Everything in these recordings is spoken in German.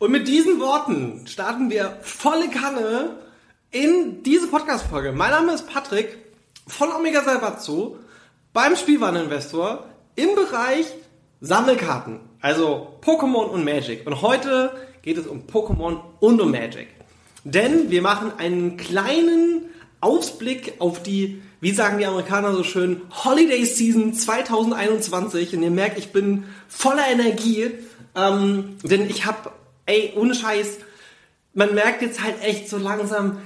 Und mit diesen Worten starten wir volle Kanne in diese Podcast-Folge. Mein Name ist Patrick von Omega Salvatzo beim Spielwareninvestor im Bereich Sammelkarten, also Pokémon und Magic. Und heute geht es um Pokémon und um Magic. Denn wir machen einen kleinen Ausblick auf die, wie sagen die Amerikaner so schön, Holiday Season 2021. Und ihr merkt, ich bin voller Energie, ähm, denn ich habe ey, ohne Scheiß, man merkt jetzt halt echt so langsam,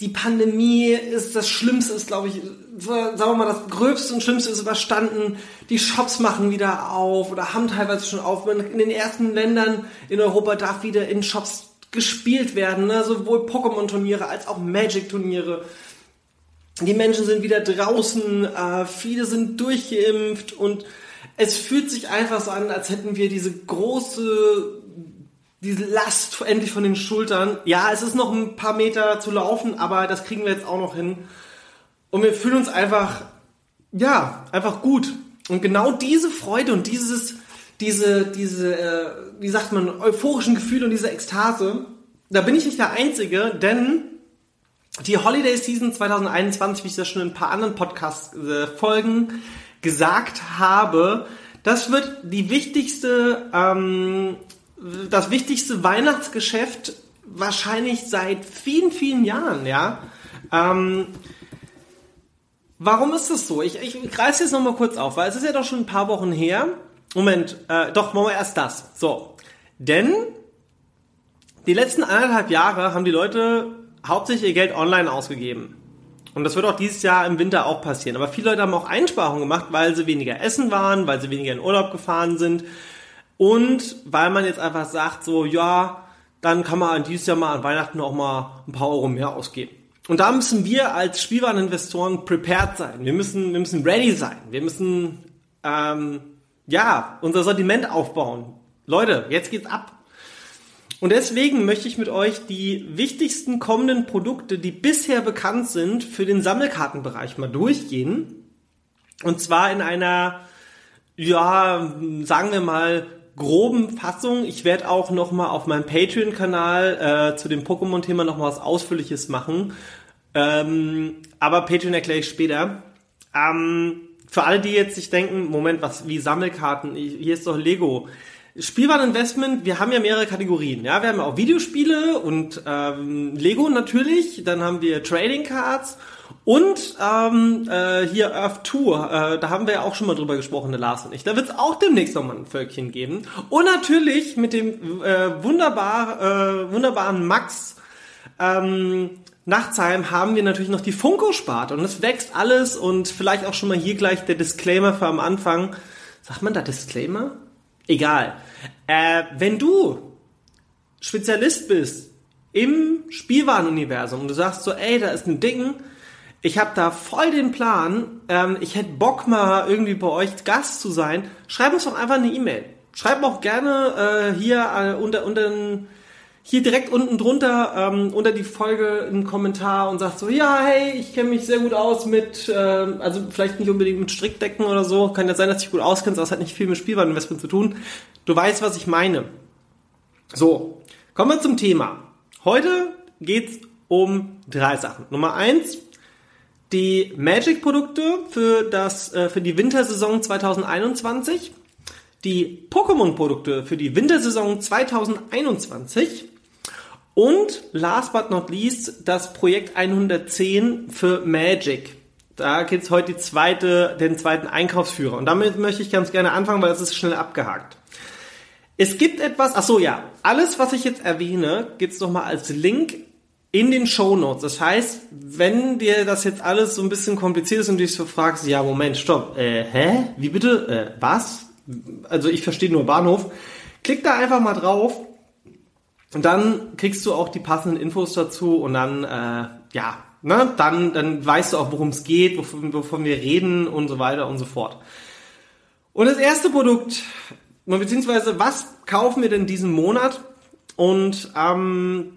die Pandemie ist das Schlimmste, ist glaube ich, sagen wir mal, das Gröbste und Schlimmste ist überstanden. Die Shops machen wieder auf oder haben teilweise schon auf. In den ersten Ländern in Europa darf wieder in Shops gespielt werden, ne? sowohl Pokémon-Turniere als auch Magic-Turniere. Die Menschen sind wieder draußen, äh, viele sind durchgeimpft und es fühlt sich einfach so an, als hätten wir diese große diese Last endlich von den Schultern. Ja, es ist noch ein paar Meter zu laufen, aber das kriegen wir jetzt auch noch hin. Und wir fühlen uns einfach, ja, einfach gut. Und genau diese Freude und dieses, diese, diese, äh, wie sagt man, euphorischen Gefühle und diese Ekstase, da bin ich nicht der Einzige, denn die Holiday Season 2021, wie ich das schon in ein paar anderen Podcast-Folgen gesagt habe, das wird die wichtigste, ähm, das wichtigste Weihnachtsgeschäft wahrscheinlich seit vielen, vielen Jahren, ja. Ähm, warum ist das so? Ich, ich reiße jetzt nochmal kurz auf, weil es ist ja doch schon ein paar Wochen her. Moment, äh, doch, machen wir erst das. So. Denn die letzten anderthalb Jahre haben die Leute hauptsächlich ihr Geld online ausgegeben. Und das wird auch dieses Jahr im Winter auch passieren. Aber viele Leute haben auch Einsparungen gemacht, weil sie weniger essen waren, weil sie weniger in Urlaub gefahren sind und weil man jetzt einfach sagt, so, ja, dann kann man dieses Jahr mal an Weihnachten auch mal ein paar Euro mehr ausgeben. Und da müssen wir als Spielwareninvestoren prepared sein. Wir müssen, wir müssen ready sein. Wir müssen, ähm, ja, unser Sortiment aufbauen. Leute, jetzt geht's ab. Und deswegen möchte ich mit euch die wichtigsten kommenden Produkte, die bisher bekannt sind, für den Sammelkartenbereich mal durchgehen. Und zwar in einer, ja, sagen wir mal, groben Fassung. Ich werde auch noch mal auf meinem Patreon-Kanal äh, zu dem Pokémon-Thema noch mal was Ausführliches machen. Ähm, aber Patreon erkläre ich später. Ähm, für alle, die jetzt sich denken, Moment, was wie Sammelkarten? Hier ist doch Lego. Spielwareninvestment, wir haben ja mehrere Kategorien. Ja, wir haben auch Videospiele und ähm, Lego natürlich. Dann haben wir Trading Cards und ähm, äh, hier Earth Tour. Äh, da haben wir ja auch schon mal drüber gesprochen, der Lars und ich. Da wird es auch demnächst nochmal ein Völkchen geben. Und natürlich mit dem äh, wunderbar, äh, wunderbaren Max ähm, Nachtsheim haben wir natürlich noch die Funko-Sparte. Und es wächst alles und vielleicht auch schon mal hier gleich der Disclaimer für am Anfang. Sagt man da Disclaimer? Egal. Äh, wenn du Spezialist bist im Spielwarenuniversum und du sagst so, ey, da ist ein Ding, ich habe da voll den Plan, ähm, ich hätte Bock mal irgendwie bei euch Gast zu sein, schreib uns doch einfach eine E-Mail. Schreib auch gerne äh, hier äh, unter, unter hier direkt unten drunter ähm, unter die Folge einen Kommentar und sagt so, ja, hey, ich kenne mich sehr gut aus mit, äh, also vielleicht nicht unbedingt mit Strickdecken oder so, kann ja sein, dass du dich gut auskennst, aber es hat nicht viel mit Spielwareninvestment zu tun. Du weißt, was ich meine. So, kommen wir zum Thema. Heute geht's um drei Sachen. Nummer eins, die Magic-Produkte für, äh, für die Wintersaison 2021, die Pokémon-Produkte für die Wintersaison 2021 und last but not least das Projekt 110 für Magic. Da gibt's heute die zweite, den zweiten Einkaufsführer. Und damit möchte ich ganz gerne anfangen, weil das ist schnell abgehakt. Es gibt etwas, ach so ja, alles, was ich jetzt erwähne, gibt's nochmal als Link in den Show Notes. Das heißt, wenn dir das jetzt alles so ein bisschen kompliziert ist und du dich so fragst, ja, Moment, stopp, äh, hä? Wie bitte? Äh, was? Also ich verstehe nur Bahnhof. Klick da einfach mal drauf und dann kriegst du auch die passenden Infos dazu und dann, äh, ja, ne, dann, dann weißt du auch, worum es geht, wovon, wovon wir reden und so weiter und so fort. Und das erste Produkt, beziehungsweise was kaufen wir denn diesen Monat? Und ähm,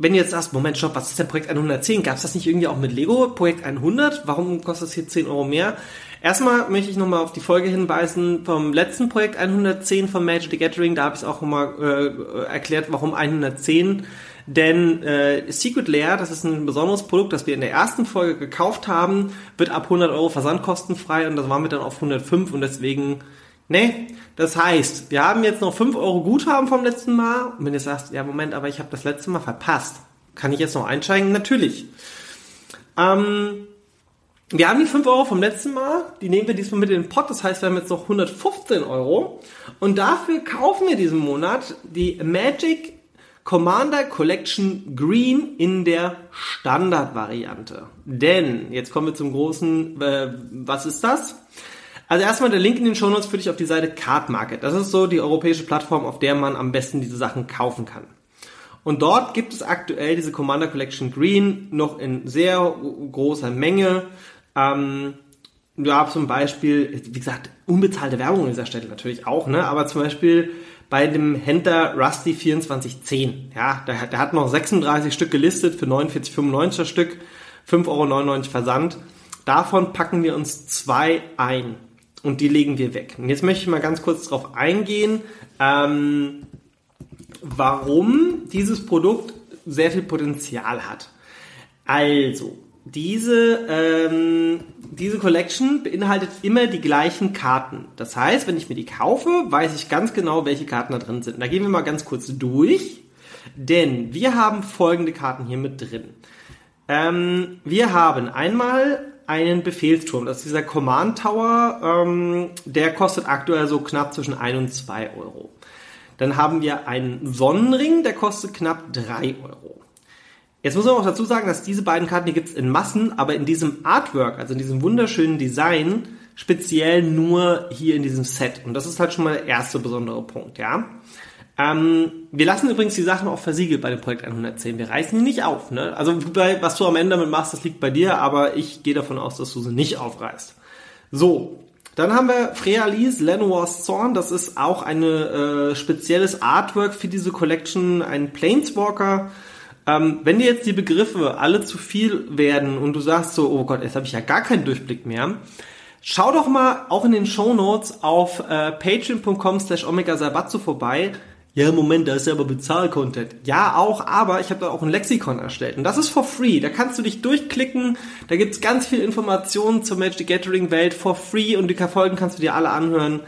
wenn du jetzt sagst, Moment, stopp, was ist denn Projekt 110? Gab es das nicht irgendwie auch mit Lego, Projekt 100? Warum kostet das hier 10 Euro mehr? Erstmal möchte ich nochmal auf die Folge hinweisen vom letzten Projekt 110 von Magic the Gathering. Da habe ich auch nochmal äh, erklärt, warum 110. Denn äh, Secret Lair, das ist ein besonderes Produkt, das wir in der ersten Folge gekauft haben, wird ab 100 Euro versandkostenfrei und das waren wir dann auf 105 und deswegen, ne, das heißt, wir haben jetzt noch 5 Euro Guthaben vom letzten Mal und wenn du sagst, ja Moment, aber ich habe das letzte Mal verpasst, kann ich jetzt noch einsteigen? Natürlich. Ähm, wir haben die 5 Euro vom letzten Mal, die nehmen wir diesmal mit in den Pot, das heißt, wir haben jetzt noch 115 Euro. Und dafür kaufen wir diesen Monat die Magic Commander Collection Green in der Standardvariante. Denn, jetzt kommen wir zum großen, äh, was ist das? Also erstmal der Link in den Show Notes führt dich auf die Seite Card Market. Das ist so die europäische Plattform, auf der man am besten diese Sachen kaufen kann. Und dort gibt es aktuell diese Commander Collection Green noch in sehr großer Menge. Ähm, ja, zum Beispiel, wie gesagt, unbezahlte Werbung an dieser Stelle natürlich auch, ne? Aber zum Beispiel bei dem Händler Rusty 2410, ja, der, der hat noch 36 Stück gelistet für 49,95 das Stück, 5,99 Euro Versand. Davon packen wir uns zwei ein und die legen wir weg. Und jetzt möchte ich mal ganz kurz darauf eingehen, ähm, warum dieses Produkt sehr viel Potenzial hat. Also, diese, ähm, diese Collection beinhaltet immer die gleichen Karten. Das heißt, wenn ich mir die kaufe, weiß ich ganz genau, welche Karten da drin sind. Da gehen wir mal ganz kurz durch, denn wir haben folgende Karten hier mit drin. Ähm, wir haben einmal einen Befehlsturm. Das ist dieser Command Tower. Ähm, der kostet aktuell so knapp zwischen 1 und 2 Euro. Dann haben wir einen Sonnenring, der kostet knapp 3 Euro. Jetzt muss man auch dazu sagen, dass diese beiden Karten, die gibt's in Massen, aber in diesem Artwork, also in diesem wunderschönen Design, speziell nur hier in diesem Set. Und das ist halt schon mal der erste besondere Punkt, ja. Ähm, wir lassen übrigens die Sachen auch versiegelt bei dem Projekt 110. Wir reißen die nicht auf. Ne? Also was du am Ende damit machst, das liegt bei dir, aber ich gehe davon aus, dass du sie nicht aufreißt. So, dann haben wir Freya Lees Lenoir's Zorn. Das ist auch ein äh, spezielles Artwork für diese Collection, ein Planeswalker. Ähm, wenn dir jetzt die Begriffe alle zu viel werden und du sagst so, oh Gott, jetzt habe ich ja gar keinen Durchblick mehr, schau doch mal auch in den Show Notes auf äh, patreon.com slash omega vorbei ja, Moment, da ist ja aber Bezahl-Content. Ja, auch, aber ich habe da auch ein Lexikon erstellt. Und das ist for free. Da kannst du dich durchklicken. Da gibt's ganz viel Informationen zur Magic Gathering Welt for free und die Folgen kannst du dir alle anhören.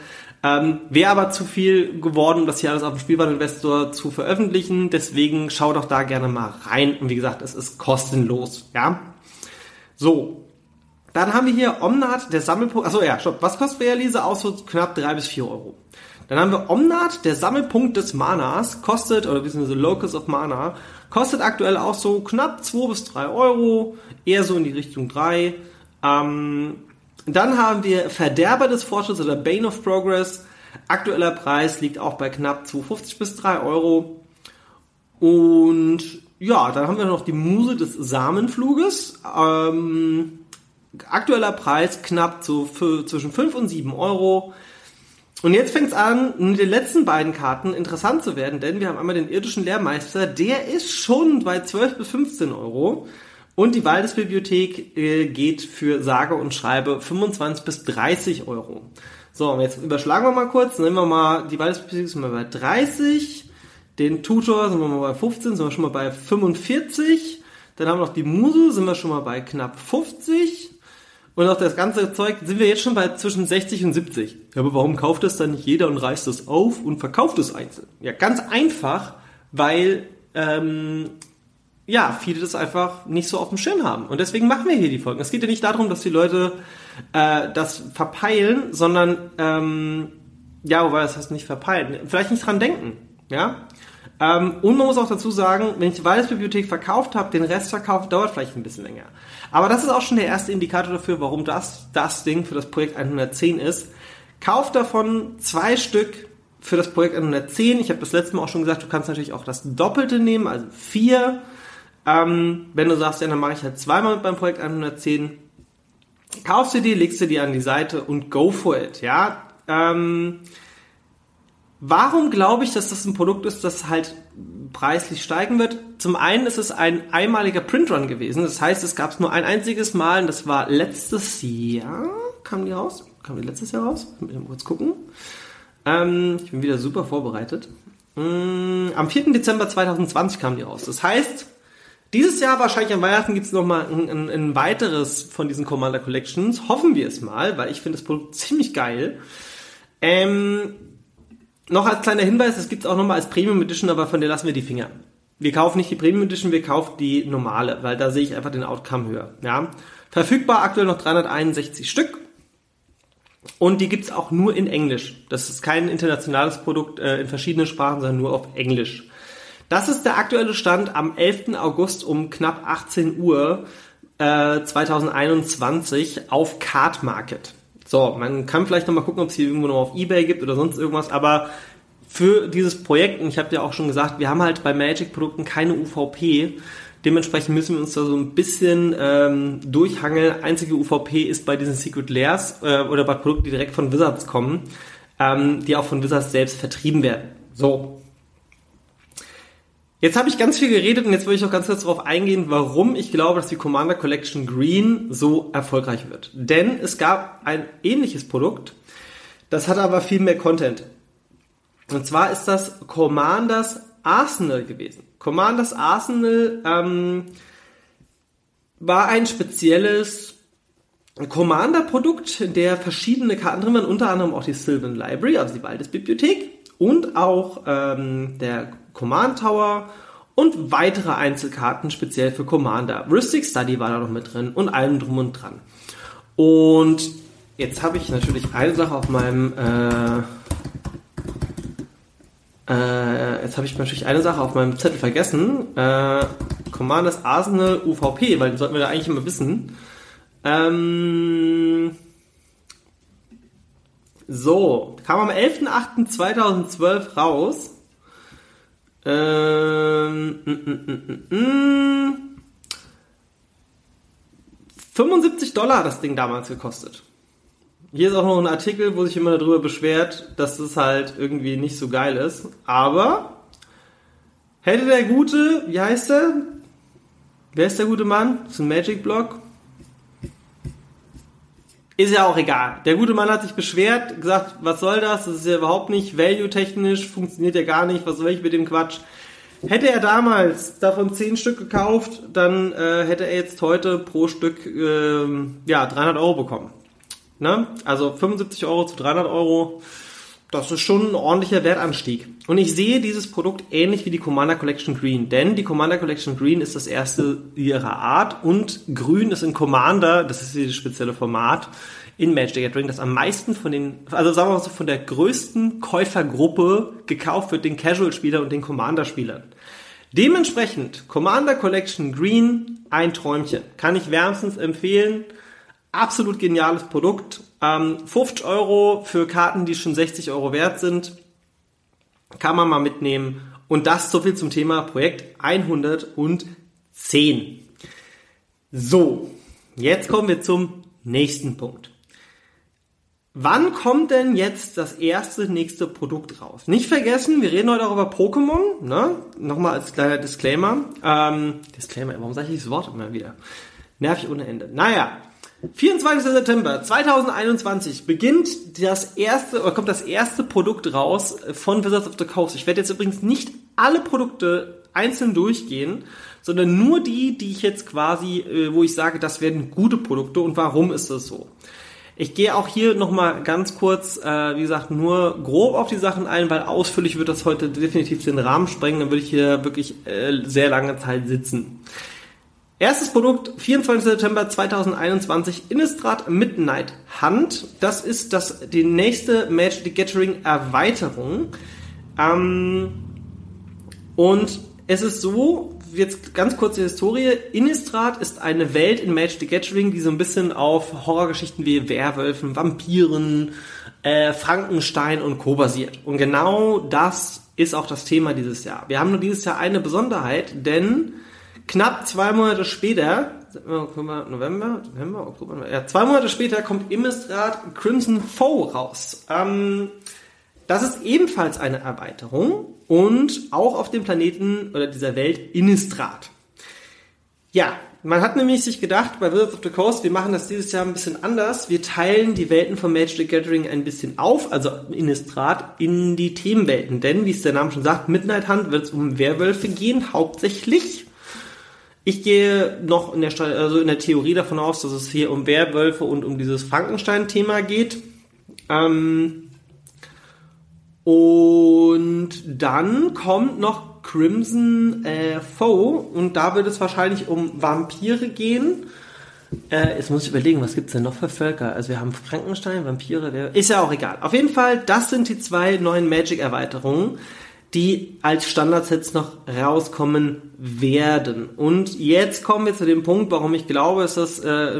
Ähm, Wäre aber zu viel geworden, um das hier alles auf dem Spielwareninvestor zu veröffentlichen. Deswegen schau doch da gerne mal rein. Und wie gesagt, es ist kostenlos. Ja. So. Dann haben wir hier Omnat, der Sammelpunkt. Achso, ja, stopp. Was kostet Realise? Auch so knapp drei bis vier Euro. Dann haben wir Omnat, der Sammelpunkt des Manas, kostet, oder beziehungsweise Locus of Mana, kostet aktuell auch so knapp 2 bis 3 Euro, eher so in die Richtung 3. Ähm, dann haben wir Verderber des Fortschritts oder Bane of Progress. Aktueller Preis liegt auch bei knapp 2,50 bis 3 Euro. Und ja, dann haben wir noch die Muse des Samenfluges. Ähm, aktueller Preis knapp zu, für, zwischen 5 und 7 Euro. Und jetzt fängt es an, mit den letzten beiden Karten interessant zu werden, denn wir haben einmal den irdischen Lehrmeister, der ist schon bei 12 bis 15 Euro. Und die Waldesbibliothek äh, geht für sage und schreibe 25 bis 30 Euro. So, jetzt überschlagen wir mal kurz. Nehmen wir mal, die Waldesbibliothek sind wir bei 30. Den Tutor sind wir mal bei 15, sind wir schon mal bei 45. Dann haben wir noch die Muse, sind wir schon mal bei knapp 50. Und auch das ganze Zeug sind wir jetzt schon bei zwischen 60 und 70. Ja, aber warum kauft das dann nicht jeder und reißt das auf und verkauft es einzeln? Ja, ganz einfach, weil ähm, ja, viele das einfach nicht so auf dem Schirm haben. Und deswegen machen wir hier die Folgen. Es geht ja nicht darum, dass die Leute äh, das verpeilen, sondern ähm, ja, wobei das heißt nicht verpeilen, vielleicht nicht dran denken. Ja, ähm, und man muss auch dazu sagen, wenn ich die Waldesbibliothek verkauft habe, den Rest verkauft, dauert vielleicht ein bisschen länger. Aber das ist auch schon der erste Indikator dafür, warum das das Ding für das Projekt 110 ist. Kauf davon zwei Stück für das Projekt 110. Ich habe das letzte Mal auch schon gesagt, du kannst natürlich auch das Doppelte nehmen, also vier. Ähm, wenn du sagst, ja, dann mache ich halt zweimal beim Projekt 110. Kaufst du die, legst du die an die Seite und go for it. Ja. Ähm, Warum glaube ich, dass das ein Produkt ist, das halt preislich steigen wird? Zum einen ist es ein einmaliger Printrun gewesen. Das heißt, es gab es nur ein einziges Mal und das war letztes Jahr. Kam die raus? Kam die letztes Jahr raus? Mal kurz gucken. Ähm, ich bin wieder super vorbereitet. Ähm, am 4. Dezember 2020 kam die raus. Das heißt, dieses Jahr wahrscheinlich an Weihnachten gibt es nochmal ein, ein, ein weiteres von diesen Commander Collections. Hoffen wir es mal, weil ich finde das Produkt ziemlich geil. Ähm, noch als kleiner Hinweis, es gibt es auch nochmal als Premium Edition, aber von der lassen wir die Finger. Wir kaufen nicht die Premium Edition, wir kaufen die normale, weil da sehe ich einfach den Outcome höher. Ja? Verfügbar aktuell noch 361 Stück. Und die gibt's auch nur in Englisch. Das ist kein internationales Produkt äh, in verschiedenen Sprachen, sondern nur auf Englisch. Das ist der aktuelle Stand am 11. August um knapp 18 Uhr äh, 2021 auf Card Market. So, man kann vielleicht nochmal gucken, ob es hier irgendwo noch auf Ebay gibt oder sonst irgendwas, aber für dieses Projekt, und ich habe ja auch schon gesagt, wir haben halt bei Magic-Produkten keine UVP. Dementsprechend müssen wir uns da so ein bisschen ähm, durchhangeln. Einzige UVP ist bei diesen Secret Layers äh, oder bei Produkten, die direkt von Wizards kommen, ähm, die auch von Wizards selbst vertrieben werden. So, Jetzt habe ich ganz viel geredet und jetzt will ich auch ganz kurz darauf eingehen, warum ich glaube, dass die Commander Collection Green so erfolgreich wird. Denn es gab ein ähnliches Produkt, das hat aber viel mehr Content. Und zwar ist das Commanders Arsenal gewesen. Commanders Arsenal ähm, war ein spezielles Commander-Produkt, in der verschiedene Karten drin waren, unter anderem auch die Sylvan Library, also die Waldesbibliothek und auch ähm, der Command Tower und weitere Einzelkarten speziell für Commander. Rustic Study war da noch mit drin und allem drum und dran. Und jetzt habe ich natürlich eine Sache auf meinem äh, äh, jetzt habe ich natürlich eine Sache auf meinem Zettel vergessen. Äh, Commanders Arsenal UVP, weil den sollten wir da eigentlich immer wissen. Ähm, so, kam am 11.08.2012 raus. Ähm, mm, mm, mm, 75 Dollar hat das Ding damals gekostet. Hier ist auch noch ein Artikel, wo sich immer darüber beschwert, dass das halt irgendwie nicht so geil ist. Aber hätte der gute, wie heißt der? Wer ist der gute Mann? Ein Magic Block. Ist ja auch egal. Der gute Mann hat sich beschwert, gesagt, was soll das? Das ist ja überhaupt nicht value-technisch, funktioniert ja gar nicht, was soll ich mit dem Quatsch? Hätte er damals davon 10 Stück gekauft, dann äh, hätte er jetzt heute pro Stück äh, ja, 300 Euro bekommen. Ne? Also 75 Euro zu 300 Euro, das ist schon ein ordentlicher Wertanstieg. Und ich sehe dieses Produkt ähnlich wie die Commander Collection Green, denn die Commander Collection Green ist das erste ihrer Art und Grün ist in Commander, das ist dieses spezielle Format, in Magic the Gathering, das am meisten von den, also sagen wir mal so, von der größten Käufergruppe gekauft wird, den Casual-Spieler und den Commander-Spielern. Dementsprechend, Commander Collection Green, ein Träumchen. Kann ich wärmstens empfehlen. Absolut geniales Produkt. Ähm, 50 Euro für Karten, die schon 60 Euro wert sind. Kann man mal mitnehmen. Und das so viel zum Thema Projekt 110. So, jetzt kommen wir zum nächsten Punkt. Wann kommt denn jetzt das erste nächste Produkt raus? Nicht vergessen, wir reden heute auch über Pokémon. Ne? Nochmal als kleiner Disclaimer. Ähm, Disclaimer, warum sage ich dieses Wort immer wieder? Nervig ohne Ende. Naja, 24. September 2021 beginnt das erste, oder kommt das erste Produkt raus von Wizards of the Coast. Ich werde jetzt übrigens nicht alle Produkte einzeln durchgehen, sondern nur die, die ich jetzt quasi, äh, wo ich sage, das werden gute Produkte und warum ist das so? Ich gehe auch hier nochmal ganz kurz, äh, wie gesagt, nur grob auf die Sachen ein, weil ausführlich wird das heute definitiv den Rahmen sprengen. Dann würde ich hier wirklich äh, sehr lange Zeit sitzen. Erstes Produkt, 24. September 2021, Innistrad Midnight Hunt. Das ist das, die nächste Magic the Gathering Erweiterung. Ähm, und es ist so, jetzt ganz kurze Historie. Innistrad ist eine Welt in Magic the Gathering, die so ein bisschen auf Horrorgeschichten wie Werwölfen, Vampiren, äh, Frankenstein und Co. basiert. Und genau das ist auch das Thema dieses Jahr. Wir haben nur dieses Jahr eine Besonderheit, denn knapp zwei Monate später, November, November, Oktober, ja, zwei Monate später kommt Innistrad Crimson Foe raus. Ähm, das ist ebenfalls eine Erweiterung und auch auf dem Planeten oder dieser Welt Innistrad. Ja, man hat nämlich sich gedacht, bei Wizards of the Coast, wir machen das dieses Jahr ein bisschen anders. Wir teilen die Welten von Magic the Gathering ein bisschen auf, also Innistrad, in die Themenwelten. Denn, wie es der Name schon sagt, Midnight Hunt wird es um Werwölfe gehen, hauptsächlich. Ich gehe noch in der, also in der Theorie davon aus, dass es hier um Werwölfe und um dieses Frankenstein-Thema geht. Ähm, und dann kommt noch Crimson äh, Foe und da wird es wahrscheinlich um Vampire gehen. Äh, jetzt muss ich überlegen, was gibt's denn noch für Völker? Also wir haben Frankenstein, Vampire, wer, ist ja auch egal. Auf jeden Fall, das sind die zwei neuen Magic-Erweiterungen, die als Standardsets noch rauskommen werden. Und jetzt kommen wir zu dem Punkt, warum ich glaube, dass das äh,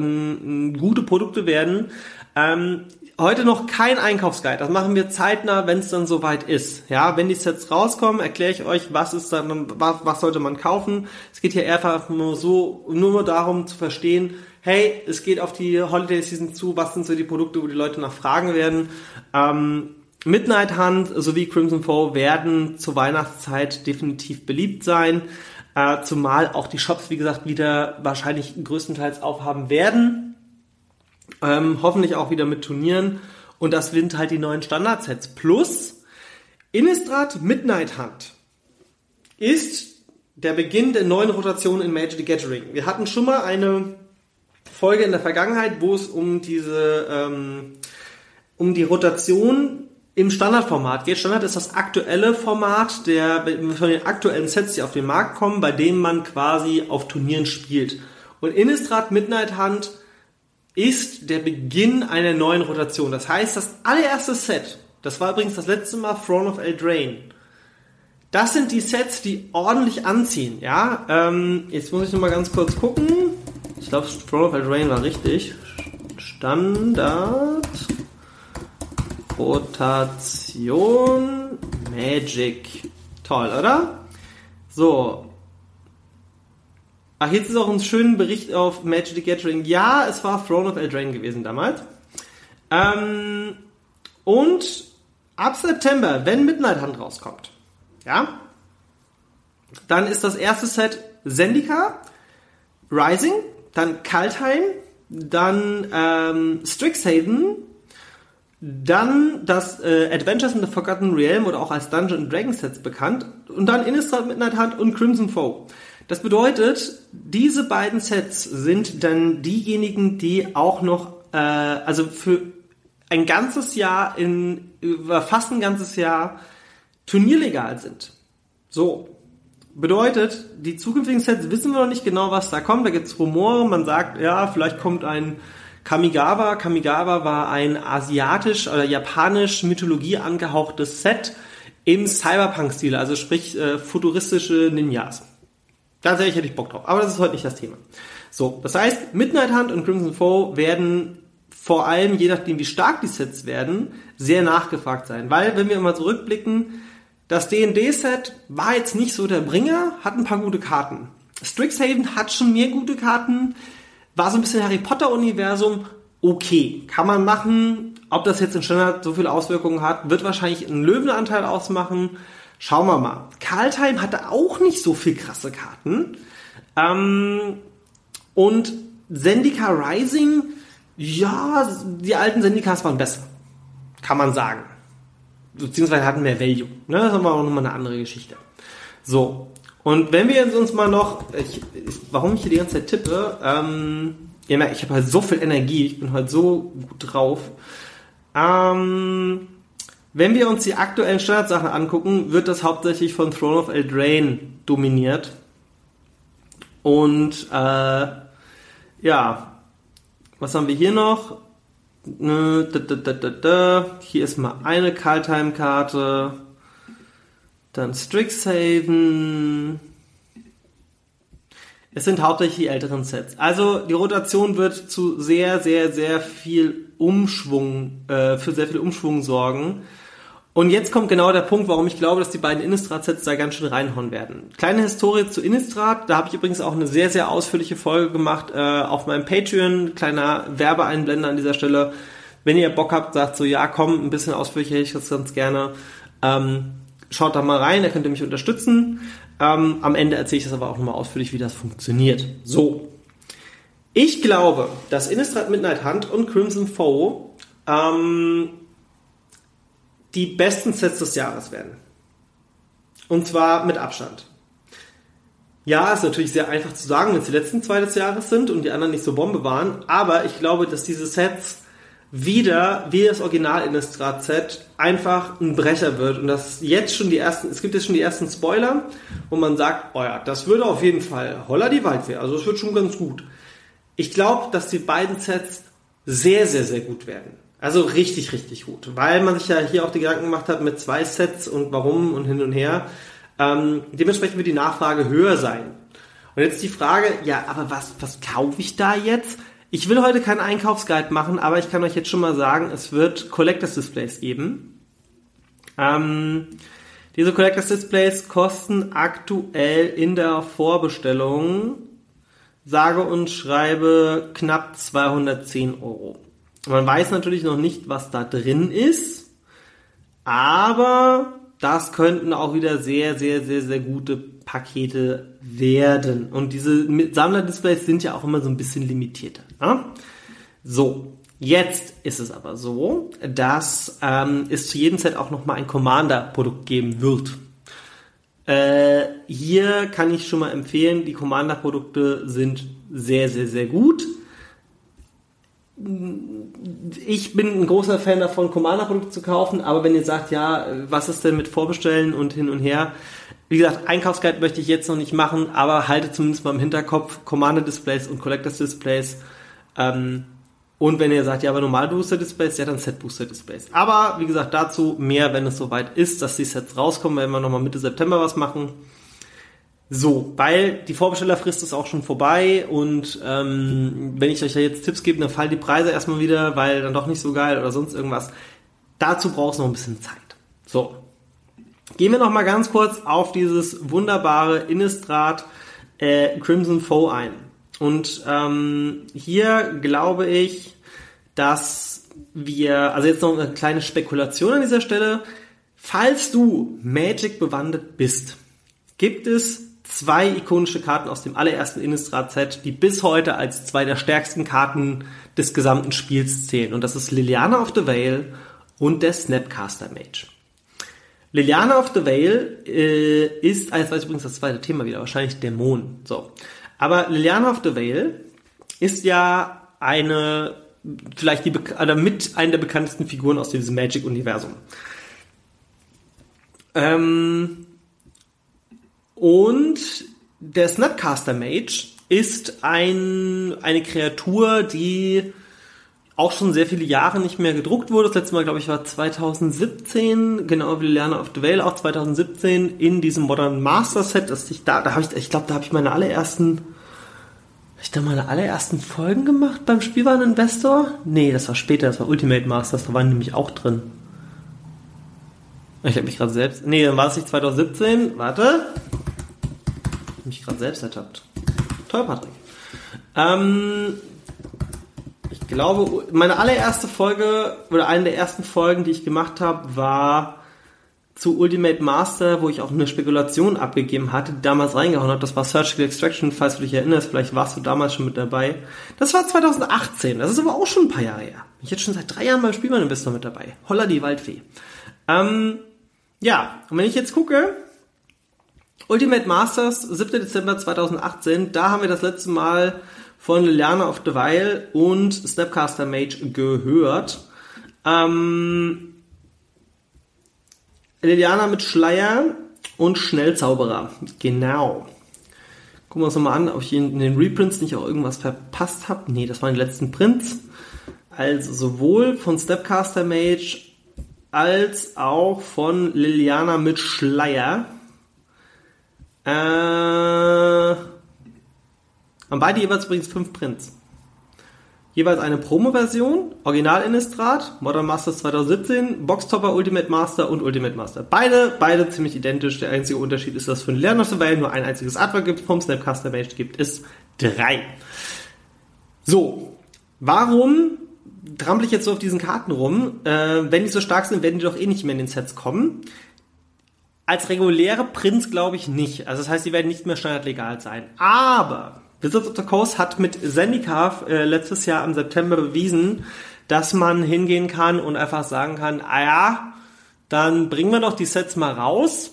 gute Produkte werden. Ähm, heute noch kein Einkaufsguide. Das machen wir zeitnah, wenn es dann soweit ist. Ja, wenn die Sets rauskommen, erkläre ich euch, was ist dann, was, was sollte man kaufen. Es geht hier einfach nur so, nur darum zu verstehen, hey, es geht auf die Holiday Season zu, was sind so die Produkte, wo die Leute nach fragen werden. Ähm, Midnight Hunt sowie Crimson Foe werden zur Weihnachtszeit definitiv beliebt sein. Äh, zumal auch die Shops, wie gesagt, wieder wahrscheinlich größtenteils aufhaben werden. Ähm, hoffentlich auch wieder mit Turnieren. Und das sind halt die neuen Standardsets. Plus Innistrad Midnight Hunt ist der Beginn der neuen Rotation in Magic the Gathering. Wir hatten schon mal eine Folge in der Vergangenheit, wo es um diese, ähm, um die Rotation im Standardformat geht. Standard ist das aktuelle Format der, von den aktuellen Sets, die auf den Markt kommen, bei denen man quasi auf Turnieren spielt. Und Innistrad Midnight Hunt ist der Beginn einer neuen Rotation. Das heißt, das allererste Set, das war übrigens das letzte Mal Throne of Eldraine, das sind die Sets, die ordentlich anziehen, ja. Ähm, jetzt muss ich noch mal ganz kurz gucken. Ich glaube, Throne of Eldraine war richtig. Standard Rotation Magic. Toll, oder? So. Ach, jetzt ist auch ein schöner Bericht auf Magic the Gathering. Ja, es war Throne of Eldraine gewesen damals. Ähm, und ab September, wenn Midnight Hunt rauskommt, ja? Dann ist das erste Set Zendika, Rising, dann Kaltheim, dann ähm, Strixhaven, dann das äh, Adventures in the Forgotten Realm oder auch als Dungeon Dragon Sets bekannt und dann Innistrad Midnight Hunt und Crimson Foe. Das bedeutet, diese beiden Sets sind dann diejenigen, die auch noch, äh, also für ein ganzes Jahr in, über fast ein ganzes Jahr turnierlegal sind. So. Bedeutet, die zukünftigen Sets wissen wir noch nicht genau, was da kommt. Da gibt es Rumore, man sagt, ja, vielleicht kommt ein Kamigawa. Kamigawa war ein asiatisch oder japanisch Mythologie angehauchtes Set im Cyberpunk-Stil, also sprich äh, futuristische Ninjas. Tatsächlich hätte ich Bock drauf, aber das ist heute nicht das Thema. So, das heißt, Midnight Hunt und Crimson Foe werden vor allem, je nachdem wie stark die Sets werden, sehr nachgefragt sein. Weil, wenn wir mal zurückblicken, das D&D-Set war jetzt nicht so der Bringer, hat ein paar gute Karten. Strixhaven hat schon mehr gute Karten, war so ein bisschen Harry Potter-Universum, okay, kann man machen. Ob das jetzt in Standard so viele Auswirkungen hat, wird wahrscheinlich einen Löwenanteil ausmachen. Schauen wir mal. Karltheim hatte auch nicht so viel krasse Karten. Ähm, und Zendika Rising, ja, die alten Sendikas waren besser. Kann man sagen beziehungsweise hatten mehr Value. Ne? Das aber auch nochmal eine andere Geschichte. So. Und wenn wir uns mal noch, ich, warum ich hier die ganze Zeit tippe, ähm, ihr merkt, ich habe halt so viel Energie, ich bin halt so gut drauf. Ähm, wenn wir uns die aktuellen Standardsachen angucken, wird das hauptsächlich von Throne of Eldraine dominiert. Und äh, ja, was haben wir hier noch? Ne, da, da, da, da, Hier ist mal eine Kaltheim-Karte. Dann Strixhaven. Es sind hauptsächlich die älteren Sets. Also die Rotation wird zu sehr, sehr, sehr viel Umschwung, äh, für sehr viel Umschwung sorgen. Und jetzt kommt genau der Punkt, warum ich glaube, dass die beiden Innistrad-Sets da ganz schön reinhauen werden. Kleine Historie zu Innistrad, da habe ich übrigens auch eine sehr, sehr ausführliche Folge gemacht äh, auf meinem Patreon. Kleiner Werbeeinblender an dieser Stelle. Wenn ihr Bock habt, sagt so, ja komm, ein bisschen ausführlicher hätte ich das ganz gerne. Ähm, schaut da mal rein, da könnt ihr mich unterstützen. Ähm, am Ende erzähle ich das aber auch nochmal ausführlich, wie das funktioniert. So. Ich glaube, dass Innistrad Midnight Hunt und Crimson Foe ähm, die besten Sets des Jahres werden. Und zwar mit Abstand. Ja, ist natürlich sehr einfach zu sagen, wenn es die letzten zwei des Jahres sind und die anderen nicht so Bombe waren, aber ich glaube, dass diese Sets wieder, wie das Original Innistrad Set, einfach ein Brecher wird und dass jetzt schon die ersten, es gibt jetzt schon die ersten Spoiler, wo man sagt, oh ja, das würde auf jeden Fall holla die Waldwehr, also es wird schon ganz gut. Ich glaube, dass die beiden Sets sehr, sehr, sehr gut werden. Also richtig, richtig gut. Weil man sich ja hier auch die Gedanken gemacht hat mit zwei Sets und warum und hin und her. Ähm, dementsprechend wird die Nachfrage höher sein. Und jetzt die Frage, ja, aber was, was kaufe ich da jetzt? Ich will heute keinen Einkaufsguide machen, aber ich kann euch jetzt schon mal sagen, es wird Collectors Displays geben. Ähm, diese Collectors Displays kosten aktuell in der Vorbestellung sage und schreibe knapp 210 Euro. Man weiß natürlich noch nicht, was da drin ist, aber das könnten auch wieder sehr, sehr, sehr, sehr gute Pakete werden. Und diese Sammler-Displays sind ja auch immer so ein bisschen limitierter. Ne? So, jetzt ist es aber so, dass ähm, es zu jedem Set auch nochmal ein Commander-Produkt geben wird. Äh, hier kann ich schon mal empfehlen, die Commander-Produkte sind sehr, sehr, sehr gut. Ich bin ein großer Fan davon, Commander-Produkte zu kaufen, aber wenn ihr sagt, ja, was ist denn mit Vorbestellen und hin und her, wie gesagt, Einkaufsguide möchte ich jetzt noch nicht machen, aber halte zumindest mal im Hinterkopf Commander-Displays und Collectors-Displays. Ähm, und wenn ihr sagt, ja, aber normal Booster-Displays, ja, dann Set-Booster-Displays. Aber wie gesagt, dazu mehr, wenn es soweit ist, dass die Sets rauskommen, wenn wir nochmal Mitte September was machen. So, weil die Vorbestellerfrist ist auch schon vorbei und ähm, wenn ich euch ja jetzt Tipps gebe, dann fallen die Preise erstmal wieder, weil dann doch nicht so geil oder sonst irgendwas. Dazu braucht es noch ein bisschen Zeit. So, gehen wir nochmal ganz kurz auf dieses wunderbare Innistrad äh, Crimson Foe ein. Und ähm, hier glaube ich, dass wir, also jetzt noch eine kleine Spekulation an dieser Stelle, falls du Magic bewandert bist, gibt es zwei ikonische Karten aus dem allerersten Innistrad-Set, die bis heute als zwei der stärksten Karten des gesamten Spiels zählen. Und das ist Liliana of the Veil und der Snapcaster Mage. Liliana of the Veil äh, ist, ah, jetzt weiß ich übrigens das zweite Thema wieder, wahrscheinlich Dämon. So. Aber Liliana of the Veil ist ja eine, vielleicht die, oder mit einer der bekanntesten Figuren aus diesem Magic-Universum. Ähm, und der Snapcaster Mage ist ein, eine Kreatur, die auch schon sehr viele Jahre nicht mehr gedruckt wurde. Das letzte Mal, glaube ich, war 2017, genau wie Liliana of the Veil, auch 2017 in diesem Modern Master Set, das ich da, da habe ich, ich glaube, da habe ich meine allerersten, habe ich da meine allerersten Folgen gemacht beim Spielwaren Investor? Nee, das war später, das war Ultimate Masters, da waren nämlich auch drin. Ich habe mich gerade selbst, nee, dann war es nicht 2017, warte, mich gerade selbst ertappt. Toll, Patrick. Ähm, ich glaube, meine allererste Folge oder eine der ersten Folgen, die ich gemacht habe, war zu Ultimate Master, wo ich auch eine Spekulation abgegeben hatte, die damals reingehauen hat. Das war Surgical Extraction, falls du dich erinnerst. Vielleicht warst du damals schon mit dabei. Das war 2018. Das ist aber auch schon ein paar Jahre her. Ich jetzt schon seit drei Jahren beim Spielmann-Investor mit dabei. Holla die Waldfee. Ähm, ja, und wenn ich jetzt gucke, Ultimate Masters, 7. Dezember 2018, da haben wir das letzte Mal von Liliana of the Veil und Snapcaster Mage gehört. Ähm, Liliana mit Schleier und Schnellzauberer. Genau. Gucken wir uns nochmal an, ob ich in den Reprints nicht auch irgendwas verpasst habe. Nee, das waren die letzten Prints. Also sowohl von Snapcaster Mage als auch von Liliana mit Schleier. Äh, haben beide jeweils übrigens fünf Prints. Jeweils eine Promo-Version, Original Innistrad, Modern Masters 2017, Boxtopper Ultimate Master und Ultimate Master. Beide, beide ziemlich identisch. Der einzige Unterschied ist, dass für den Lerner Survival nur ein einziges Artwork gibt, vom Snapcaster Mage gibt es drei. So, warum trampel ich jetzt so auf diesen Karten rum? Äh, wenn die so stark sind, werden die doch eh nicht mehr in den Sets kommen. Als reguläre Prints glaube ich nicht. Also das heißt, die werden nicht mehr standardlegal sein. Aber Wizards of the Coast hat mit Zendikar äh, letztes Jahr im September bewiesen, dass man hingehen kann und einfach sagen kann, ah ja, dann bringen wir doch die Sets mal raus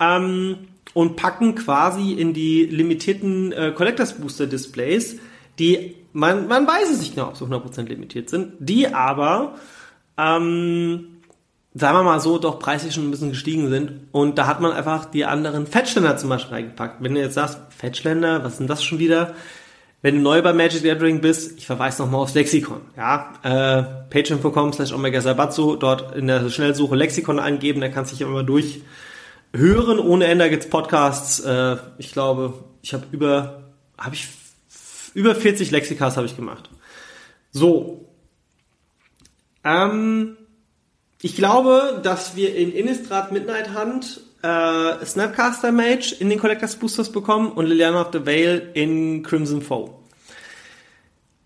ähm, und packen quasi in die limitierten äh, Collectors Booster Displays, die man, man weiß es nicht genau, ob sie 100% limitiert sind, die aber ähm, sagen wir mal so, doch preislich schon ein bisschen gestiegen sind. Und da hat man einfach die anderen Fettständer zum Beispiel reingepackt. Wenn du jetzt sagst, Fettständer, was sind das schon wieder? Wenn du neu bei Magic the Gathering bist, ich verweise nochmal aufs Lexikon. Ja, äh, patreon.com slash omega sabatsu, dort in der Schnellsuche Lexikon eingeben, da kannst du dich immer durch hören. Ohne Ende gibt's Podcasts. Äh, ich glaube, ich habe über, habe ich über 40 Lexikas habe ich gemacht. So. Ähm, ich glaube, dass wir in Innistrad Midnight Hunt äh, Snapcaster Mage in den Collectors Boosters bekommen und Liliana of the Veil in Crimson Foe.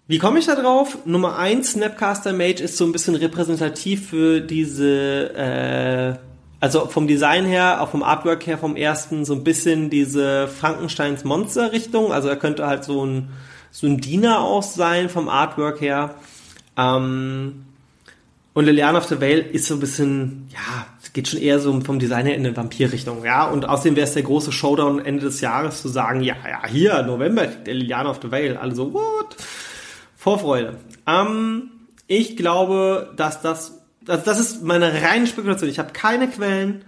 Wie komme ich da drauf? Nummer eins, Snapcaster Mage ist so ein bisschen repräsentativ für diese, äh, also vom Design her, auch vom Artwork her, vom ersten, so ein bisschen diese Frankensteins Monster Richtung. Also er könnte halt so ein, so ein Diener auch sein vom Artwork her. Ähm, Und Liliana of the Vale ist so ein bisschen, ja, geht schon eher so vom Design her in eine Vampir-Richtung, ja. Und außerdem wäre es der große Showdown Ende des Jahres zu sagen, ja, ja, hier, November, der Liliana of the Vale. Also, what? Vorfreude. Ähm, ich glaube, dass das, also das ist meine reine Spekulation. Ich habe keine Quellen.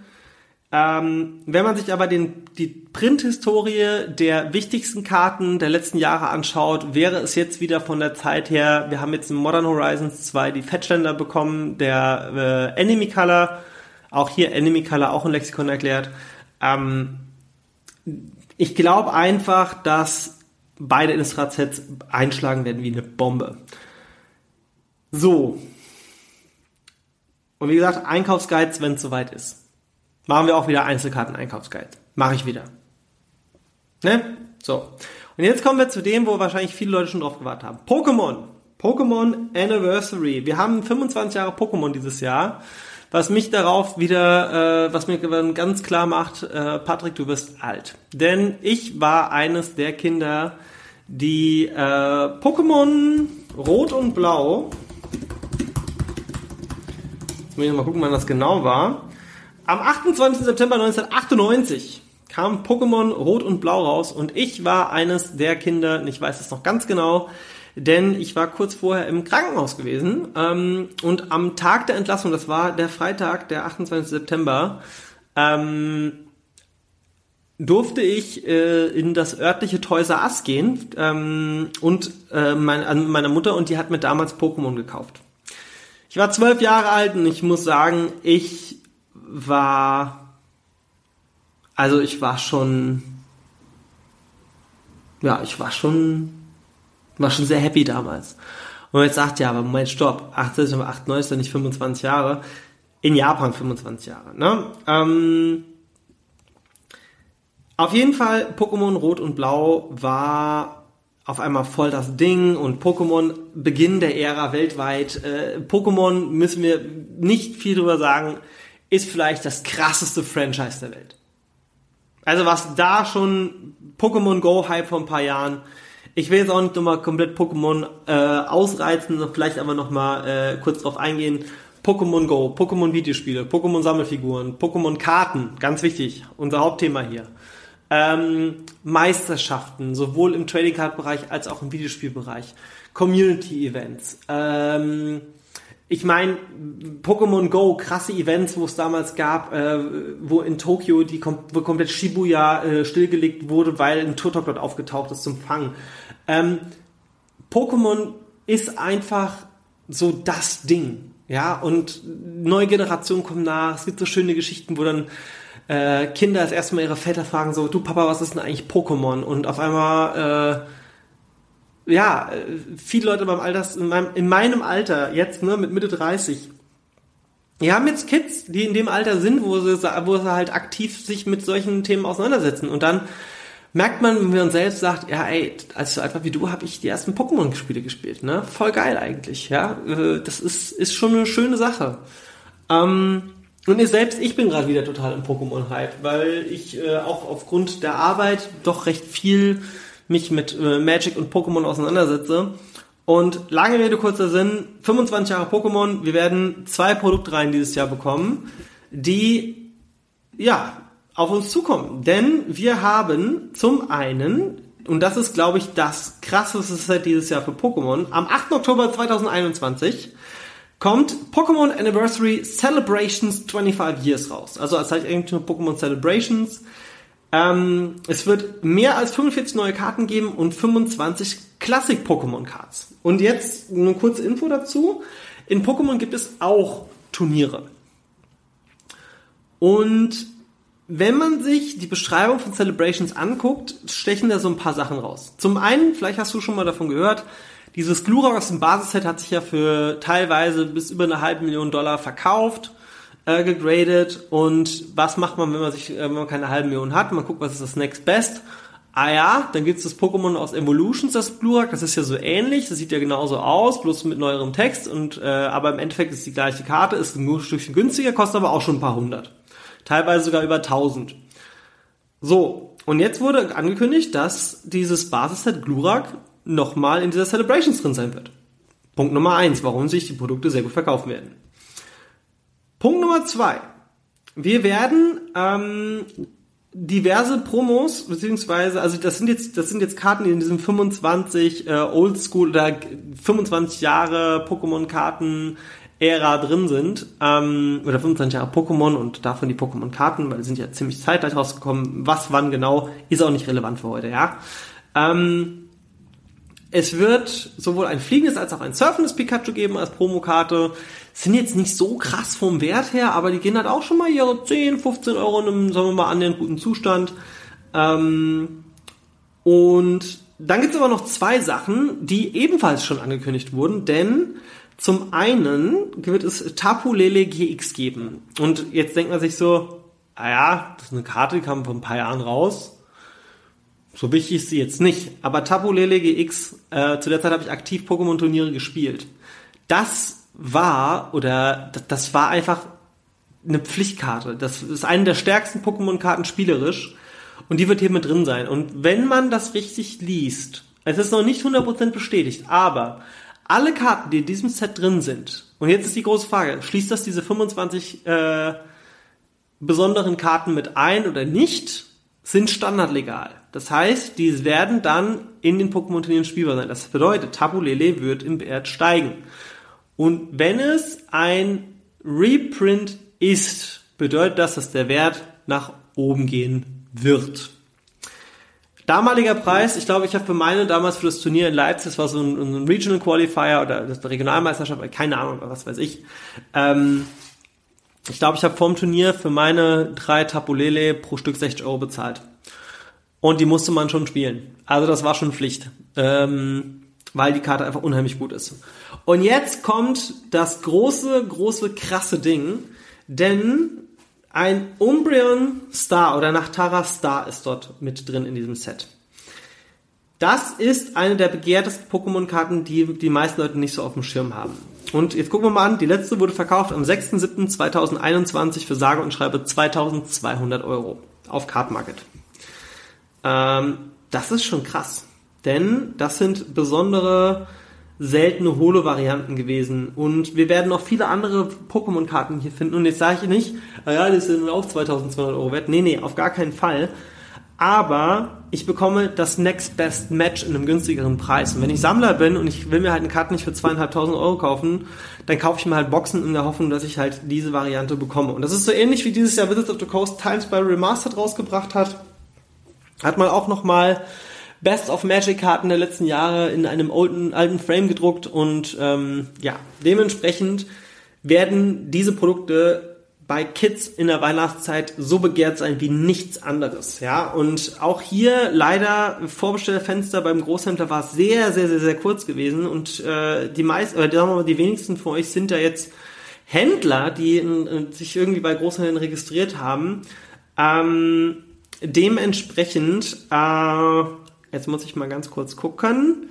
Ähm, wenn man sich aber den, die Printhistorie der wichtigsten Karten der letzten Jahre anschaut, wäre es jetzt wieder von der Zeit her, wir haben jetzt in Modern Horizons 2 die Fetchländer bekommen, der äh, Enemy Color, auch hier Enemy Color auch ein Lexikon erklärt. Ähm, ich glaube einfach, dass beide Innistrad-Sets einschlagen werden wie eine Bombe. So. Und wie gesagt, Einkaufsguides, wenn es soweit ist. Machen wir auch wieder Einzelkarten-Einkaufsguide. Mache ich wieder. Ne? So. Und jetzt kommen wir zu dem, wo wahrscheinlich viele Leute schon drauf gewartet haben. Pokémon. Pokémon Anniversary. Wir haben 25 Jahre Pokémon dieses Jahr. Was mich darauf wieder, äh, was mir ganz klar macht, äh, Patrick, du wirst alt. Denn ich war eines der Kinder, die äh, Pokémon Rot und Blau. Jetzt muss ich mal gucken, wann das genau war. Am 28. September 1998 kam Pokémon Rot und Blau raus und ich war eines der Kinder, ich weiß es noch ganz genau, denn ich war kurz vorher im Krankenhaus gewesen ähm, und am Tag der Entlassung, das war der Freitag, der 28. September, ähm, durfte ich äh, in das örtliche Toys R Us gehen ähm, und äh, mein, an meiner Mutter und die hat mir damals Pokémon gekauft. Ich war zwölf Jahre alt und ich muss sagen, ich war, also ich war schon, ja, ich war schon, war schon sehr happy damals. Und jetzt sagt, ja, aber Moment, stopp, 18, 98 ist ja nicht 25 Jahre. In Japan 25 Jahre, ne? Ähm, auf jeden Fall, Pokémon Rot und Blau war auf einmal voll das Ding und Pokémon Beginn der Ära weltweit. Äh, Pokémon müssen wir nicht viel drüber sagen ist vielleicht das krasseste Franchise der Welt. Also was da schon Pokémon Go Hype vor ein paar Jahren. Ich will jetzt auch nicht nochmal komplett Pokémon äh, ausreizen, vielleicht aber nochmal äh, kurz drauf eingehen. Pokémon Go, Pokémon Videospiele, Pokémon Sammelfiguren, Pokémon Karten, ganz wichtig, unser Hauptthema hier. Ähm, Meisterschaften, sowohl im Trading Card Bereich als auch im Videospielbereich. Community Events. Ähm, ich meine, Pokémon Go, krasse Events, wo es damals gab, äh, wo in Tokio die kom wo komplett Shibuya äh, stillgelegt wurde, weil ein Turtok dort aufgetaucht ist zum Fangen. Ähm, Pokémon ist einfach so das Ding. Ja, und neue Generationen kommen nach. Es gibt so schöne Geschichten, wo dann äh, Kinder das erste Mal ihre Väter fragen so, du Papa, was ist denn eigentlich Pokémon? Und auf einmal äh, ja, viele Leute beim Alters, in meinem, in meinem Alter, jetzt, ne, mit Mitte 30, die haben jetzt Kids, die in dem Alter sind, wo sie, wo sie halt aktiv sich mit solchen Themen auseinandersetzen. Und dann merkt man, wenn man selbst sagt, ja, ey, als so war wie du, habe ich die ersten Pokémon-Spiele gespielt, ne? Voll geil eigentlich, ja. Äh, das ist, ist schon eine schöne Sache. Ähm, und ich selbst, ich bin gerade wieder total im Pokémon-Hype, weil ich äh, auch aufgrund der Arbeit doch recht viel mich mit äh, Magic und Pokémon auseinandersetze. Und lange Rede, kurzer Sinn, 25 Jahre Pokémon, wir werden zwei Produktreihen dieses Jahr bekommen, die, ja, auf uns zukommen. Denn wir haben zum einen, und das ist, glaube ich, das krasseste Set dieses Jahr für Pokémon, am 8. Oktober 2021 kommt Pokémon Anniversary Celebrations 25 Years raus. Also als heißt eigentlich nur Pokémon Celebrations. Ähm, es wird mehr als 45 neue Karten geben und 25 Classic-Pokémon-Cards. Und jetzt eine kurze Info dazu. In Pokémon gibt es auch Turniere. Und wenn man sich die Beschreibung von Celebrations anguckt, stechen da so ein paar Sachen raus. Zum einen, vielleicht hast du schon mal davon gehört, dieses Glurak aus dem Basisset hat sich ja für teilweise bis über eine halbe Million Dollar verkauft äh, gegradet und was macht man, wenn man sich, äh, wenn man keine halbe Million hat? Man guckt, was ist das Next Best. Ah ja, dann gibt's das Pokémon aus Evolutions, das Glurak, das ist ja so ähnlich, das sieht ja genauso aus, bloß mit neuerem Text und äh, aber im Endeffekt ist die gleiche Karte, ist nur ein Stückchen günstiger, kostet aber auch schon ein paar hundert. Teilweise sogar über tausend. So, und jetzt wurde angekündigt, dass dieses Basisset Glurak nochmal in dieser Celebrations drin sein wird. Punkt Nummer eins, warum sich die Produkte sehr gut verkaufen werden. Punkt Nummer zwei. Wir werden ähm, diverse Promos, beziehungsweise, also das sind jetzt, das sind jetzt Karten, die in diesem 25 äh, Oldschool oder 25 Jahre Pokémon-Karten Ära drin sind, ähm, oder 25 Jahre Pokémon und davon die Pokémon-Karten, weil die sind ja ziemlich zeitgleich rausgekommen. Was, wann genau, ist auch nicht relevant für heute, ja. Ähm, es wird sowohl ein fliegendes als auch ein surfendes Pikachu geben als Promokarte. Sind jetzt nicht so krass vom Wert her, aber die gehen halt auch schon mal ihre 10, 15 Euro in einem, sagen wir mal, annähernd guten Zustand. Ähm, und dann gibt's aber noch zwei Sachen, die ebenfalls schon angekündigt wurden, denn zum einen wird es Tapu Lele GX geben. Und jetzt denkt man sich so, ah ja, das ist eine Karte, die kam vor ein paar Jahren raus. So wichtig ist sie jetzt nicht. Aber Tapu Lele GX, äh, zu der Zeit habe ich aktiv Pokémon-Turniere gespielt. Das war, oder das war einfach eine Pflichtkarte. Das ist eine der stärksten Pokémon-Karten spielerisch. Und die wird hier mit drin sein. Und wenn man das richtig liest, es ist noch nicht 100% bestätigt, aber alle Karten, die in diesem Set drin sind, und jetzt ist die große Frage, schließt das diese 25 äh, besonderen Karten mit ein oder nicht, sind standardlegal. Das heißt, die werden dann in den Pokémon-Turnieren spielbar sein. Das bedeutet, Tabulele wird im Wert steigen. Und wenn es ein Reprint ist, bedeutet das, dass der Wert nach oben gehen wird. Damaliger Preis, ich glaube, ich habe für meine damals für das Turnier in Leipzig, das war so ein, ein Regional Qualifier oder das Regionalmeisterschaft, keine Ahnung, was weiß ich. Ähm, ich glaube, ich habe vorm Turnier für meine drei Tapulele pro Stück 60 Euro bezahlt. Und die musste man schon spielen. Also das war schon Pflicht. Ähm, weil die Karte einfach unheimlich gut ist. Und jetzt kommt das große, große, krasse Ding. Denn ein Umbreon Star oder Nachtara Star ist dort mit drin in diesem Set. Das ist eine der begehrtesten Pokémon-Karten, die die meisten Leute nicht so auf dem Schirm haben. Und jetzt gucken wir mal an, die letzte wurde verkauft am 6.7.2021 für sage und schreibe 2200 Euro auf Card Market. Ähm, das ist schon krass. Denn das sind besondere seltene Holo-Varianten gewesen. Und wir werden noch viele andere Pokémon-Karten hier finden. Und jetzt sage ich nicht, ah ja, das sind auch 2200 Euro wert. Nee, nee, auf gar keinen Fall. Aber ich bekomme das Next Best Match in einem günstigeren Preis. Und wenn ich Sammler bin und ich will mir halt eine Karte nicht für zweieinhalbtausend Euro kaufen, dann kaufe ich mir halt Boxen in der Hoffnung, dass ich halt diese Variante bekomme. Und das ist so ähnlich wie dieses Jahr Wizards of the Coast Times by Remastered rausgebracht hat. Hat man auch nochmal mal Best of Magic Karten der letzten Jahre in einem alten, alten Frame gedruckt und ähm, ja, dementsprechend werden diese Produkte bei Kids in der Weihnachtszeit so begehrt sein wie nichts anderes, ja. Und auch hier leider Vorbestellfenster beim Großhändler war sehr, sehr, sehr, sehr kurz gewesen und äh, die meisten, oder sagen wir mal, die wenigsten von euch sind ja jetzt Händler, die in, sich irgendwie bei Großhändlern registriert haben. Ähm, dementsprechend äh, Jetzt muss ich mal ganz kurz gucken.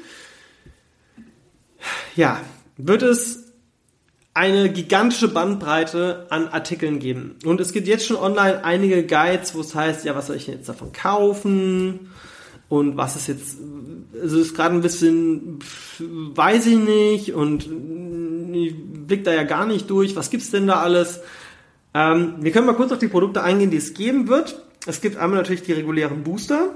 Ja, wird es eine gigantische Bandbreite an Artikeln geben. Und es gibt jetzt schon online einige Guides, wo es heißt, ja, was soll ich denn jetzt davon kaufen? Und was ist jetzt, also ist gerade ein bisschen, weiß ich nicht, und ich blick da ja gar nicht durch, was gibt's denn da alles? Ähm, wir können mal kurz auf die Produkte eingehen, die es geben wird. Es gibt einmal natürlich die regulären Booster,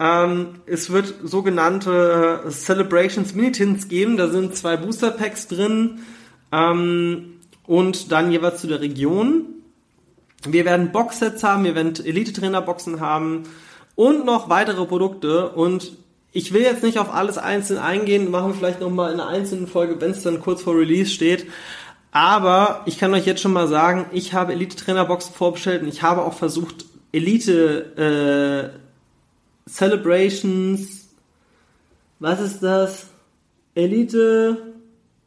ähm, es wird sogenannte Celebrations Minitins geben. Da sind zwei Booster Packs drin ähm, und dann jeweils zu der Region. Wir werden Boxsets haben, wir werden Elite-Trainer-Boxen haben und noch weitere Produkte. Und ich will jetzt nicht auf alles einzeln eingehen, machen wir vielleicht nochmal in einer einzelnen Folge, wenn es dann kurz vor Release steht. Aber ich kann euch jetzt schon mal sagen, ich habe Elite-Trainer-Boxen vorbestellt und ich habe auch versucht, Elite- äh, Celebrations, was ist das? Elite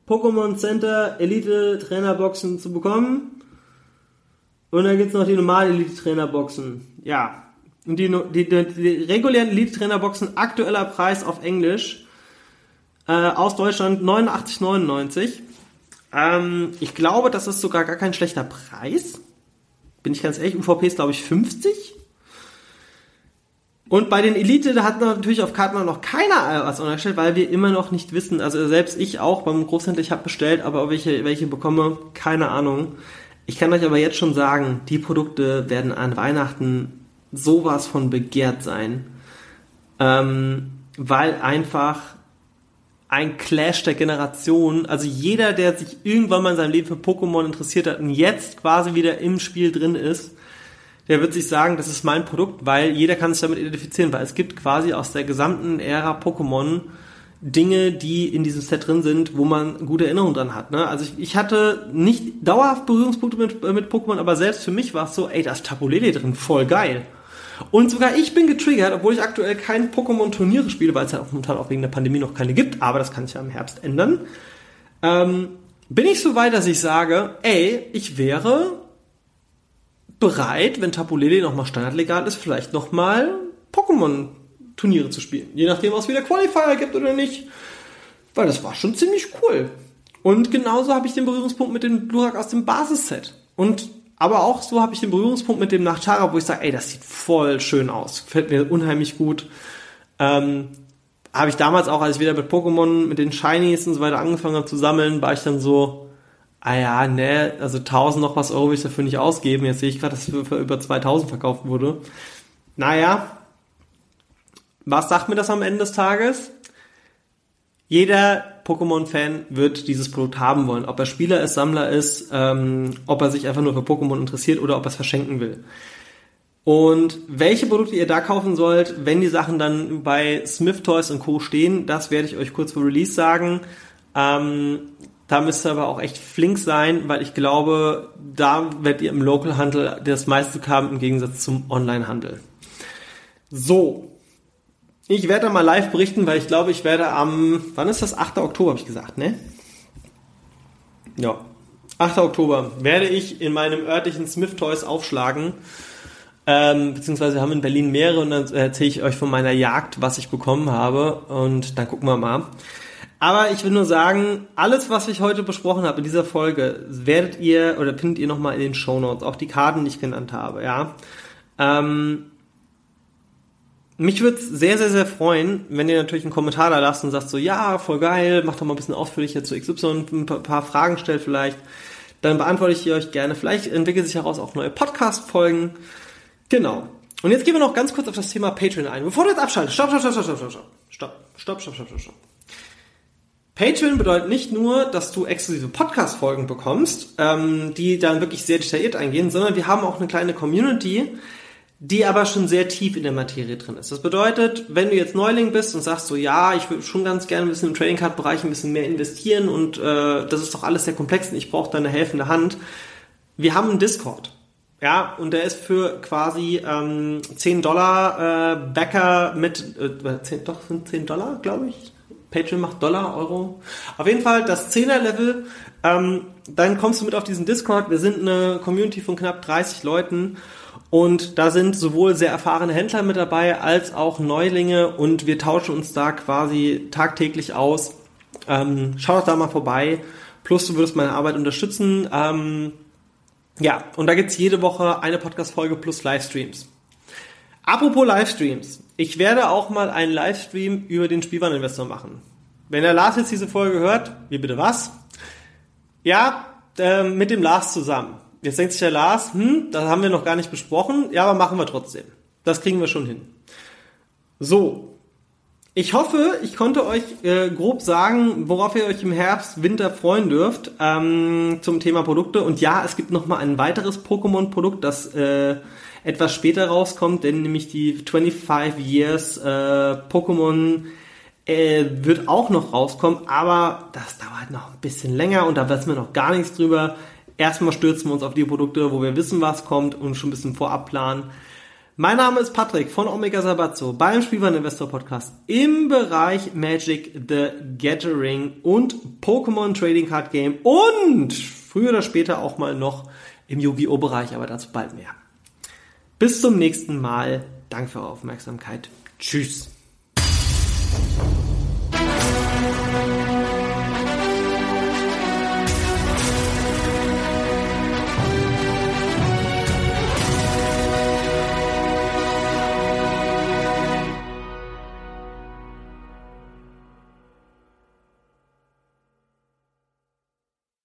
Pokémon Center Elite Trainerboxen zu bekommen. Und dann gibt's noch die normalen Elite Trainerboxen. Ja. Und die, die, die, die regulären Elite Trainerboxen, aktueller Preis auf Englisch, äh, aus Deutschland 89,99. Ähm, ich glaube, das ist sogar gar kein schlechter Preis. Bin ich ganz ehrlich, UVP ist glaube ich 50. Und bei den Elite, da hat natürlich auf Karten noch keiner was unterstellt, weil wir immer noch nicht wissen, also selbst ich auch beim Großhändler, ich habe bestellt, aber welche, welche bekomme, keine Ahnung. Ich kann euch aber jetzt schon sagen, die Produkte werden an Weihnachten sowas von begehrt sein, ähm, weil einfach ein Clash der Generation, also jeder, der sich irgendwann mal in seinem Leben für Pokémon interessiert hat und jetzt quasi wieder im Spiel drin ist, der wird sich sagen, das ist mein Produkt, weil jeder kann sich damit identifizieren, weil es gibt quasi aus der gesamten Ära Pokémon Dinge, die in diesem Set drin sind, wo man gute Erinnerungen dran hat. Ne? Also ich, ich hatte nicht dauerhaft Berührungspunkte mit, äh, mit Pokémon, aber selbst für mich war es so, ey, da ist Tapulele drin, voll geil. Und sogar ich bin getriggert, obwohl ich aktuell kein Pokémon-Turniere spiele, weil es ja momentan auch wegen der Pandemie noch keine gibt, aber das kann sich ja im Herbst ändern. Ähm, bin ich so weit, dass ich sage, ey, ich wäre bereit, wenn Tapulele nochmal standardlegal ist, vielleicht nochmal Pokémon Turniere zu spielen. Je nachdem, was wieder Qualifier gibt oder nicht. Weil das war schon ziemlich cool. Und genauso habe ich den Berührungspunkt mit dem Glurak aus dem Basisset. Und aber auch so habe ich den Berührungspunkt mit dem Nachtara, wo ich sage, ey, das sieht voll schön aus. Gefällt mir unheimlich gut. Ähm, habe ich damals auch, als ich wieder mit Pokémon, mit den Shinies und so weiter angefangen habe zu sammeln, war ich dann so, ah ja, ne, also 1000 noch was Euro will ich dafür nicht ausgeben. Jetzt sehe ich gerade, dass es für über 2000 verkauft wurde. Naja, was sagt mir das am Ende des Tages? Jeder Pokémon-Fan wird dieses Produkt haben wollen. Ob er Spieler ist, Sammler ist, ähm, ob er sich einfach nur für Pokémon interessiert oder ob er es verschenken will. Und welche Produkte ihr da kaufen sollt, wenn die Sachen dann bei Smith Toys und Co. stehen, das werde ich euch kurz vor Release sagen. Ähm, da müsst ihr aber auch echt flink sein, weil ich glaube, da werdet ihr im Local-Handel das meiste haben im Gegensatz zum Online-Handel. So, ich werde da mal live berichten, weil ich glaube, ich werde am, wann ist das? 8. Oktober, habe ich gesagt, ne? Ja. 8. Oktober werde ich in meinem örtlichen Smith Toys aufschlagen. Ähm, beziehungsweise haben in Berlin mehrere und dann erzähle ich euch von meiner Jagd, was ich bekommen habe. Und dann gucken wir mal. Aber ich will nur sagen, alles, was ich heute besprochen habe in dieser Folge, werdet ihr oder findet ihr nochmal in den Show Notes, auch die Karten, die ich genannt habe, ja. Ähm, mich würde es sehr, sehr, sehr freuen, wenn ihr natürlich einen Kommentar da lasst und sagt so, ja, voll geil, macht doch mal ein bisschen ausführlicher zu XY, ein paar Fragen stellt vielleicht. Dann beantworte ich die euch gerne. Vielleicht entwickeln sich heraus auch neue Podcast-Folgen. Genau. Und jetzt gehen wir noch ganz kurz auf das Thema Patreon ein. Bevor du jetzt abschaltest. Stopp, stopp, stopp, stopp, stopp, stopp. Stopp, stopp, stopp, stopp, stopp. Patreon bedeutet nicht nur, dass du exklusive Podcast-Folgen bekommst, ähm, die dann wirklich sehr detailliert eingehen, sondern wir haben auch eine kleine Community, die aber schon sehr tief in der Materie drin ist. Das bedeutet, wenn du jetzt Neuling bist und sagst so, ja, ich würde schon ganz gerne ein bisschen im Trading Card Bereich ein bisschen mehr investieren und äh, das ist doch alles sehr komplex und ich brauche da eine helfende Hand. Wir haben einen Discord. Ja, und der ist für quasi ähm, 10 Dollar äh, Backer mit, äh, 10, doch sind 10 Dollar, glaube ich. Patreon macht Dollar, Euro. Auf jeden Fall das 10er Level. Ähm, dann kommst du mit auf diesen Discord. Wir sind eine Community von knapp 30 Leuten und da sind sowohl sehr erfahrene Händler mit dabei als auch Neulinge und wir tauschen uns da quasi tagtäglich aus. Ähm, schau doch da mal vorbei. Plus du würdest meine Arbeit unterstützen. Ähm, ja, und da gibt's jede Woche eine Podcast-Folge plus Livestreams. Apropos Livestreams. Ich werde auch mal einen Livestream über den Spielwareninvestor machen. Wenn der Lars jetzt diese Folge hört, wie bitte was? Ja, äh, mit dem Lars zusammen. Jetzt denkt sich der Lars, hm, das haben wir noch gar nicht besprochen. Ja, aber machen wir trotzdem. Das kriegen wir schon hin. So. Ich hoffe, ich konnte euch äh, grob sagen, worauf ihr euch im Herbst, Winter freuen dürft ähm, zum Thema Produkte. Und ja, es gibt noch mal ein weiteres Pokémon-Produkt, das äh, etwas später rauskommt, denn nämlich die 25 Years äh, Pokémon äh, wird auch noch rauskommen, aber das dauert noch ein bisschen länger und da wissen wir noch gar nichts drüber. Erstmal stürzen wir uns auf die Produkte, wo wir wissen, was kommt und schon ein bisschen vorab planen. Mein Name ist Patrick von Omega Sabazzo beim Spielwaren Investor Podcast im Bereich Magic the Gathering und Pokémon Trading Card Game und früher oder später auch mal noch im Yu-Gi-Oh! Bereich, aber dazu bald mehr. Bis zum nächsten Mal. Danke für eure Aufmerksamkeit. Tschüss.